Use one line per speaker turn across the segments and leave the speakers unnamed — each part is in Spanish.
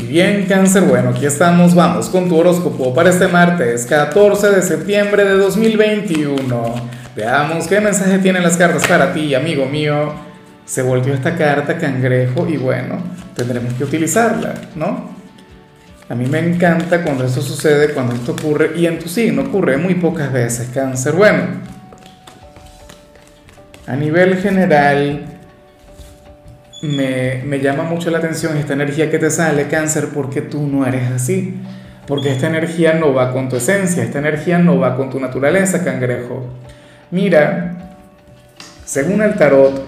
Y bien, cáncer, bueno, aquí estamos, vamos con tu horóscopo para este martes 14 de septiembre de 2021. Veamos qué mensaje tienen las cartas para ti, amigo mío. Se volvió esta carta cangrejo y bueno, tendremos que utilizarla, ¿no? A mí me encanta cuando esto sucede, cuando esto ocurre y en tu signo ocurre muy pocas veces, cáncer. Bueno, a nivel general, me, llama mucho la atención esta energía que te sale, cáncer, porque tú no eres así. Porque esta energía no va con tu esencia, esta energía no va con tu naturaleza, cangrejo. Mira, según el tarot,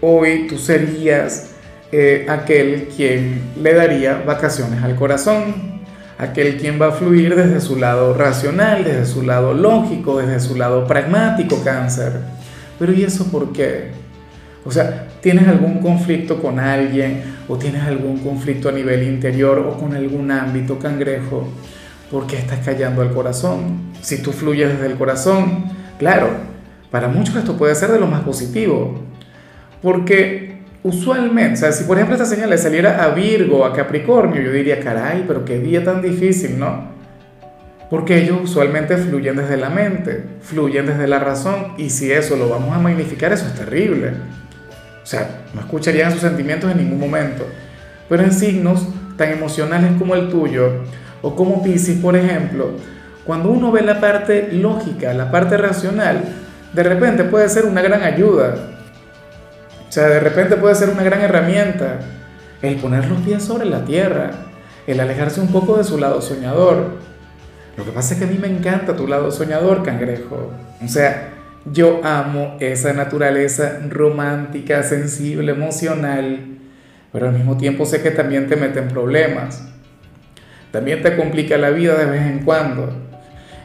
hoy tú serías eh, aquel quien le daría vacaciones al corazón, aquel quien va a fluir desde su lado racional, desde su lado lógico, desde su lado pragmático, cáncer. Pero ¿y eso por qué? O sea, ¿tienes algún conflicto con alguien o tienes algún conflicto a nivel interior o con algún ámbito cangrejo? ¿Por qué estás callando al corazón? Si tú fluyes desde el corazón, claro, para muchos esto puede ser de lo más positivo. Porque usualmente, o sea, si por ejemplo esta señal le saliera a Virgo, a Capricornio, yo diría, caray, pero qué día tan difícil, ¿no? Porque ellos usualmente fluyen desde la mente, fluyen desde la razón, y si eso lo vamos a magnificar, eso es terrible. O sea, no escucharían sus sentimientos en ningún momento. Pero en signos tan emocionales como el tuyo, o como Pisces, por ejemplo, cuando uno ve la parte lógica, la parte racional, de repente puede ser una gran ayuda. O sea, de repente puede ser una gran herramienta el poner los pies sobre la tierra, el alejarse un poco de su lado soñador. Lo que pasa es que a mí me encanta tu lado soñador, cangrejo. O sea, yo amo esa naturaleza romántica, sensible, emocional, pero al mismo tiempo sé que también te mete en problemas. También te complica la vida de vez en cuando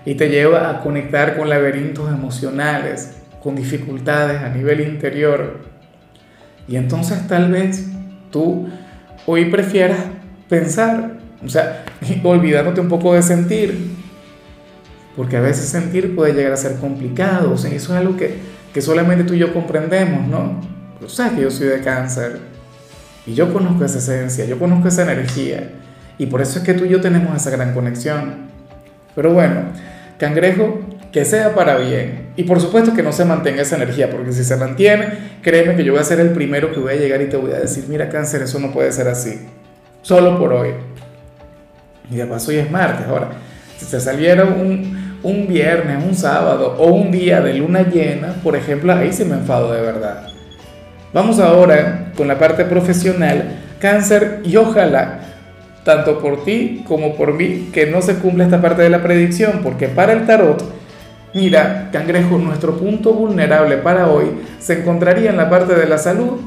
y te lleva a conectar con laberintos emocionales, con dificultades a nivel interior. Y entonces tal vez tú hoy prefieras pensar, o sea, olvidándote un poco de sentir, porque a veces sentir puede llegar a ser complicado, o sea, eso es algo que, que solamente tú y yo comprendemos, ¿no? Pero sabes que yo soy de cáncer y yo conozco esa esencia, yo conozco esa energía y por eso es que tú y yo tenemos esa gran conexión. Pero bueno, cangrejo, que sea para bien y por supuesto que no se mantenga esa energía, porque si se mantiene, créeme que yo voy a ser el primero que voy a llegar y te voy a decir, mira cáncer, eso no puede ser así, solo por hoy. Y de paso hoy es martes, ahora, si te saliera un, un viernes, un sábado o un día de luna llena, por ejemplo, ahí sí me enfado de verdad. Vamos ahora con la parte profesional, cáncer, y ojalá, tanto por ti como por mí, que no se cumpla esta parte de la predicción, porque para el tarot, mira, cangrejo, nuestro punto vulnerable para hoy se encontraría en la parte de la salud.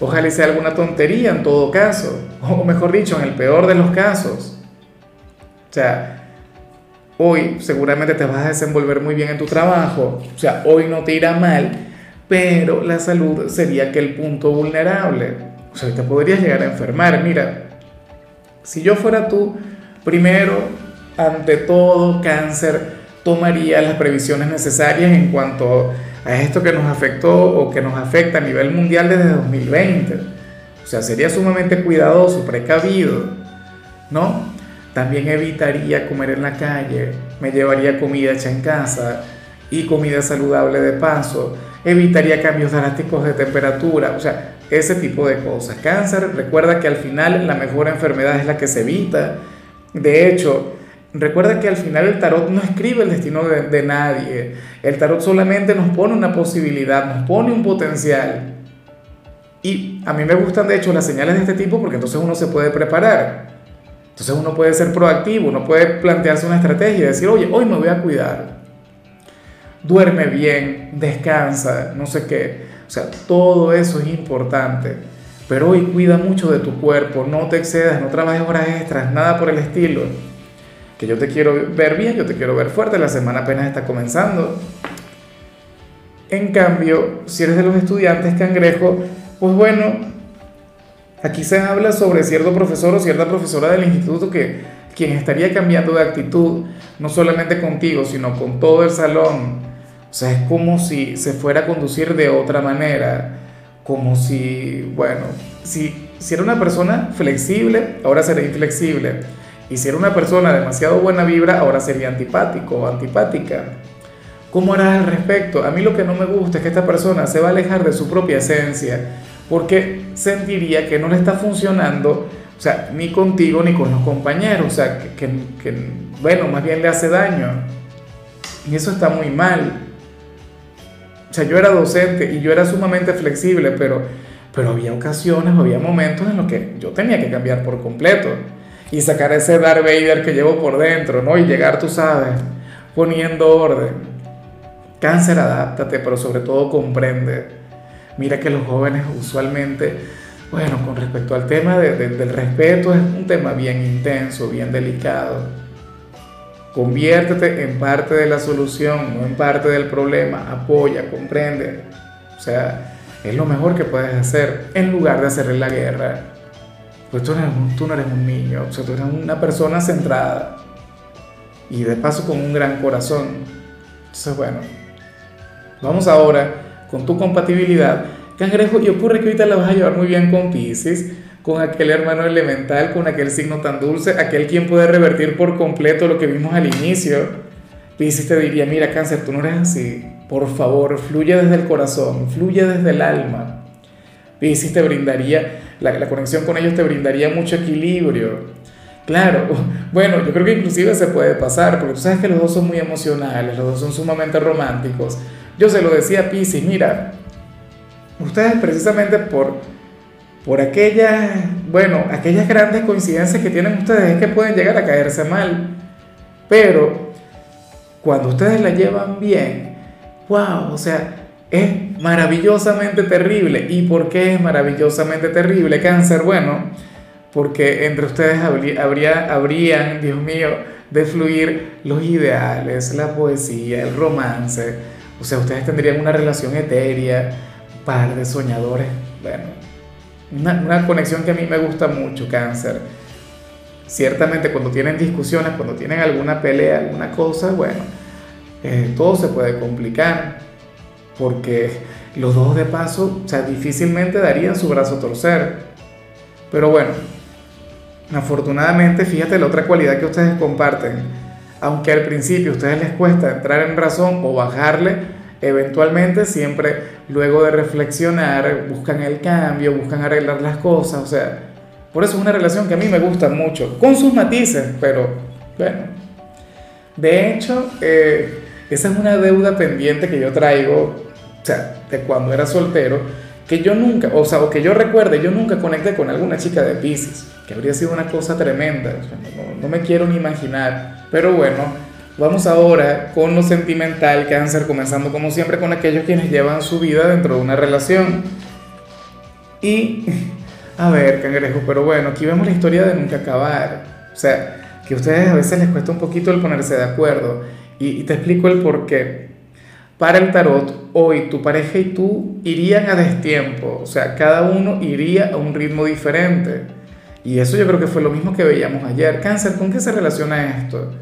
Ojalá sea alguna tontería en todo caso, o mejor dicho, en el peor de los casos. O sea, Hoy seguramente te vas a desenvolver muy bien en tu trabajo, o sea, hoy no te irá mal, pero la salud sería aquel punto vulnerable. O sea, te podrías llegar a enfermar. Mira, si yo fuera tú, primero, ante todo, cáncer, tomaría las previsiones necesarias en cuanto a esto que nos afectó o que nos afecta a nivel mundial desde 2020. O sea, sería sumamente cuidadoso, precavido, ¿no? También evitaría comer en la calle, me llevaría comida hecha en casa y comida saludable de paso, evitaría cambios drásticos de temperatura, o sea, ese tipo de cosas. Cáncer, recuerda que al final la mejor enfermedad es la que se evita. De hecho, recuerda que al final el tarot no escribe el destino de, nadie. El tarot solamente nos pone una posibilidad, nos pone un potencial. Y a mí me gustan de hecho las señales de este tipo porque entonces uno se puede preparar. Entonces uno puede ser proactivo, uno puede plantearse una estrategia y decir, oye, hoy me voy a cuidar. Duerme bien, descansa, no sé qué. O sea, todo eso es importante. Pero hoy cuida mucho de tu cuerpo, no te excedas, no trabajes horas extras, nada por el estilo. Que yo te quiero ver bien, yo te quiero ver fuerte, la semana apenas está comenzando. En cambio, si eres de los estudiantes cangrejo, pues bueno, Aquí se habla sobre cierto profesor o cierta profesora del instituto que quien estaría cambiando de actitud, no solamente contigo, sino con todo el salón. O sea, es como si se fuera a conducir de otra manera, como si, bueno, si, si era una persona flexible, ahora será inflexible. Y si era una persona demasiado buena vibra, ahora sería antipático o antipática. ¿Cómo harás al respecto? A mí lo que no me gusta es que esta persona se va a alejar de su propia esencia, porque sentiría que no le está funcionando, o sea, ni contigo ni con los compañeros, o sea, que, que bueno, más bien le hace daño. Y eso está muy mal. O sea, yo era docente y yo era sumamente flexible, pero, pero había ocasiones, había momentos en los que yo tenía que cambiar por completo y sacar ese Darth Vader que llevo por dentro, ¿no? Y llegar, tú sabes, poniendo orden. Cáncer, adáptate, pero sobre todo comprende. Mira que los jóvenes usualmente, bueno, con respecto al tema del respeto, es un tema bien intenso, bien delicado. Conviértete en parte de la solución, no en parte del problema. Apoya, comprende. O sea, es lo mejor que puedes hacer en lugar de hacerle la guerra. Pues tú, tú no eres un niño, o sea, tú eres una persona centrada y de paso con un gran corazón. Entonces, bueno, Vamos ahora con tu compatibilidad. Cangrejo, y ocurre que ahorita la vas a llevar muy bien con Pisces, con aquel hermano elemental, con aquel signo tan dulce, aquel quien puede revertir por completo lo que vimos al inicio. Pisces te diría, mira cáncer, tú no eres así. Por favor, fluye desde el corazón, fluye desde el alma. Pisces te brindaría, la, la conexión con ellos te brindaría mucho equilibrio. Claro, bueno, yo creo que inclusive se puede pasar, porque tú sabes que los dos son muy emocionales, los dos son sumamente románticos. Yo se lo decía a Pisces, mira, ustedes precisamente por, por aquellas, bueno, aquellas grandes coincidencias que tienen ustedes es que pueden llegar a caerse mal. Pero cuando ustedes la llevan bien, wow, o sea, es maravillosamente terrible. ¿Y por qué es maravillosamente terrible? Cáncer, bueno, porque entre ustedes habría, habrían, Dios mío, de fluir los ideales, la poesía, el romance o sea, ustedes tendrían una relación etérea, par de soñadores. Bueno, una, conexión que a mí me gusta mucho, cáncer. Ciertamente cuando tienen discusiones, cuando tienen alguna pelea, alguna cosa, bueno, eh, todo se puede complicar. Porque los dos de paso, o sea, difícilmente darían su brazo a torcer. Pero bueno, afortunadamente, fíjate la otra cualidad que ustedes comparten aunque al principio a ustedes les cuesta entrar en razón o bajarle, eventualmente siempre luego de reflexionar buscan el cambio, buscan arreglar las cosas, o sea, por eso es una relación que a mí me gusta mucho, con sus matices, pero bueno. De hecho, eh, esa es una deuda pendiente que yo traigo, o sea, de cuando era soltero, que yo nunca, o sea, o que yo recuerde, yo nunca conecté con alguna chica de Pisces, que habría sido una cosa tremenda, no, no me quiero ni imaginar. Pero bueno, vamos ahora con lo sentimental, cáncer, comenzando como siempre con aquellos quienes llevan su vida dentro de una relación. Y, a ver, cangrejo, pero bueno, aquí vemos la historia de nunca acabar. O sea, que a ustedes a veces les cuesta un poquito el ponerse de acuerdo. Y, te explico el por qué. Para el tarot, hoy tu pareja y tú irían a destiempo, o sea, cada uno iría a un ritmo diferente. Y eso yo creo que fue lo mismo que veíamos ayer. Cáncer, ¿con qué se relaciona esto?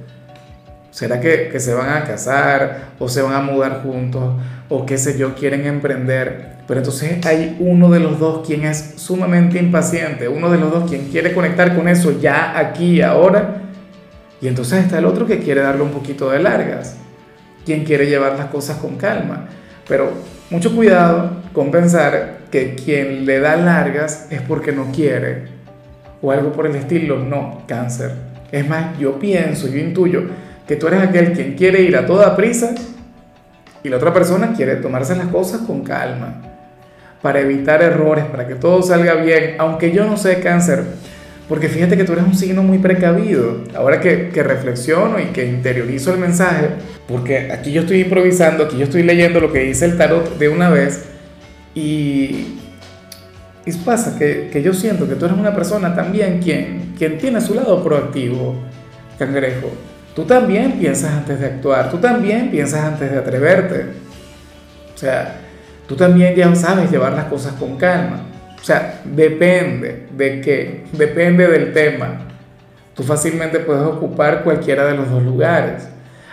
¿Será que, se van a casar o se van a mudar juntos o qué sé yo, quieren emprender? Pero entonces hay uno de los dos quien es sumamente impaciente, uno de los dos quien quiere conectar con eso ya aquí ahora. Y entonces está el otro que quiere darle un poquito de largas, quien quiere llevar las cosas con calma. Pero mucho cuidado con pensar que quien le da largas es porque no quiere o algo por el estilo. No, cáncer. Es más, yo pienso, yo intuyo que tú eres aquel quien quiere ir a toda prisa y la otra persona quiere tomarse las cosas con calma, para evitar errores, para que todo salga bien, aunque yo no sé cáncer, porque fíjate que tú eres un signo muy precavido. Ahora que, que reflexiono y que interiorizo el mensaje, porque aquí yo estoy improvisando, aquí yo estoy leyendo lo que dice el tarot de una vez y, y pasa que, que, yo siento que tú eres una persona también quien, quien tiene su lado proactivo, cangrejo. Tú también piensas antes de actuar, tú también piensas antes de atreverte. O sea, tú también ya sabes llevar las cosas con calma. O sea, depende de qué, depende del tema. Tú fácilmente puedes ocupar cualquiera de los dos lugares.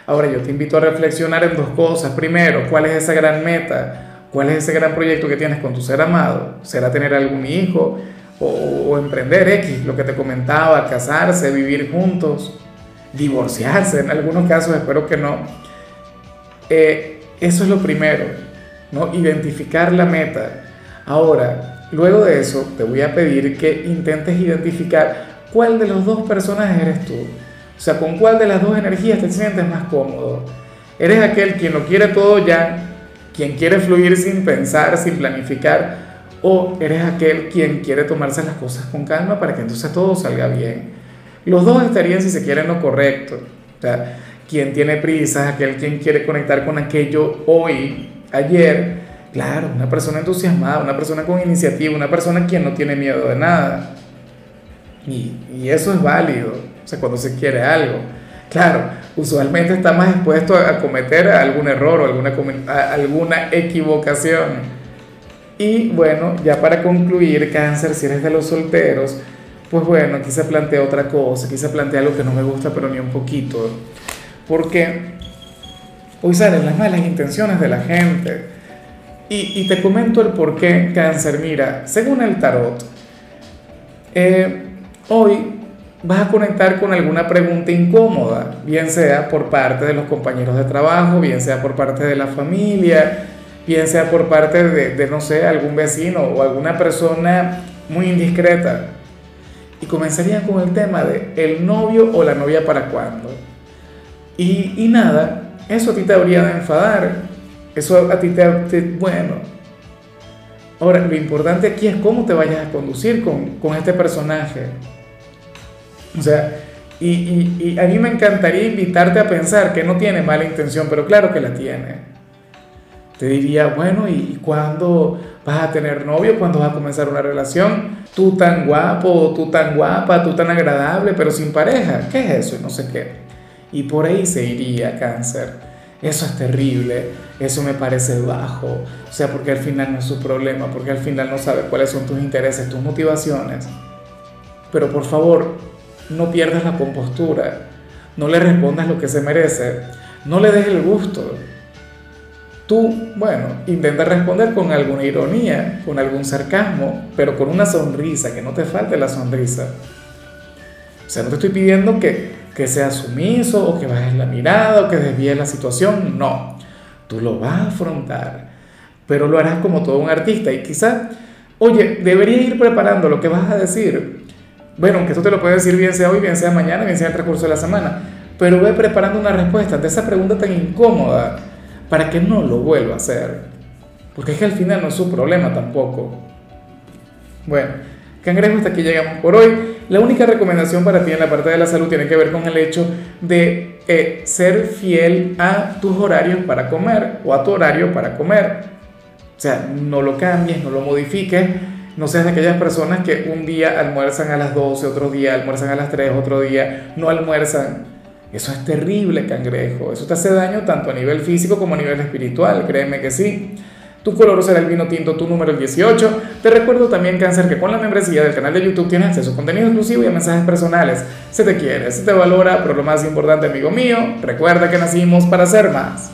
Ahora yo te invito a reflexionar en dos cosas. Primero, ¿cuál es esa gran meta? ¿Cuál es ese gran proyecto que tienes con tu ser amado? ¿Será tener algún hijo? o, emprender X, lo que te comentaba, casarse, vivir juntos, divorciarse en algunos casos, espero que no. Eh, eso es lo primero, ¿no? Identificar la meta. Ahora, luego de eso, te voy a pedir que intentes identificar cuál de los dos personajes eres tú. O sea, con cuál de las dos energías te sientes más cómodo. ¿Eres aquel quien lo quiere todo ya, quien quiere fluir sin pensar, sin planificar? ¿O eres aquel quien quiere tomarse las cosas con calma para que entonces todo salga bien? Los dos estarían, si se quieren, lo correcto. O sea, quien tiene prisa, aquel quien quiere conectar con aquello hoy, ayer. Claro, una persona entusiasmada, una persona con iniciativa, una persona quien no tiene miedo de nada. Y, y eso es válido, o sea, cuando se quiere algo. Claro, usualmente está más expuesto a cometer algún error o alguna, alguna equivocación. Y bueno, ya para concluir, cáncer, si eres de los solteros, pues bueno, aquí se plantea otra cosa, aquí se plantea algo que no me gusta, pero ni un poquito. Porque hoy salen las malas intenciones de la gente. Y, te comento el por qué, cáncer. Mira, según el tarot, eh, hoy vas a conectar con alguna pregunta incómoda, bien sea por parte de los compañeros de trabajo, bien sea por parte de la familia, bien sea por parte de, no sé, algún vecino o alguna persona muy indiscreta. Y comenzaría con el tema de el novio o la novia para cuándo. Y, y nada, eso a ti te habría de enfadar. Eso a ti te, Bueno. Ahora, lo importante aquí es cómo te vayas a conducir con, con este personaje. O sea, y, y, a mí me encantaría invitarte a pensar que no tiene mala intención, pero claro que la tiene. Te diría, bueno, ¿y cuándo vas a tener novio? ¿Cuándo vas a comenzar una relación? Tú tan guapo, tú tan guapa, tú tan agradable, pero sin pareja. ¿Qué es eso? Y no sé qué. Y por ahí se iría cáncer. Eso es terrible, eso me parece bajo. O sea, porque al final no es su problema, porque al final no sabe cuáles son tus intereses, tus motivaciones. Pero por favor, no pierdas la compostura, no le respondas lo que se merece, no le des el gusto. Tú, bueno, intenta responder con alguna ironía, con algún sarcasmo, pero con una sonrisa, que no te falte la sonrisa. O sea, no te estoy pidiendo que, que seas sumiso o que bajes la mirada o que desvíes la situación, no. Tú lo vas a afrontar, pero lo harás como todo un artista y quizás, oye, deberías ir preparando lo que vas a decir bueno, aunque esto te lo puede decir bien sea hoy, bien sea mañana, bien sea el transcurso de la semana, pero ve preparando una respuesta de esa pregunta tan incómoda para que no lo vuelva a hacer. Porque es que al final no es su problema tampoco. Bueno, cangrejo, hasta aquí llegamos por hoy. La única recomendación para ti en la parte de la salud tiene que ver con el hecho de eh, ser fiel a tus horarios para comer o a tu horario para comer. O sea, no lo cambies, no lo modifiques no seas de aquellas personas que un día almuerzan a las 12, otro día almuerzan a las 3, otro día no almuerzan. Eso es terrible, cangrejo. Eso te hace daño tanto a nivel físico como a nivel espiritual, créeme que sí. Tu color será el vino tinto, tu número el 18. Te recuerdo también, Cáncer, que con la membresía del canal de YouTube tienes acceso a contenido exclusivo y a mensajes personales. Se te quiere, se te valora, pero lo más importante, amigo mío, recuerda que nacimos para ser más.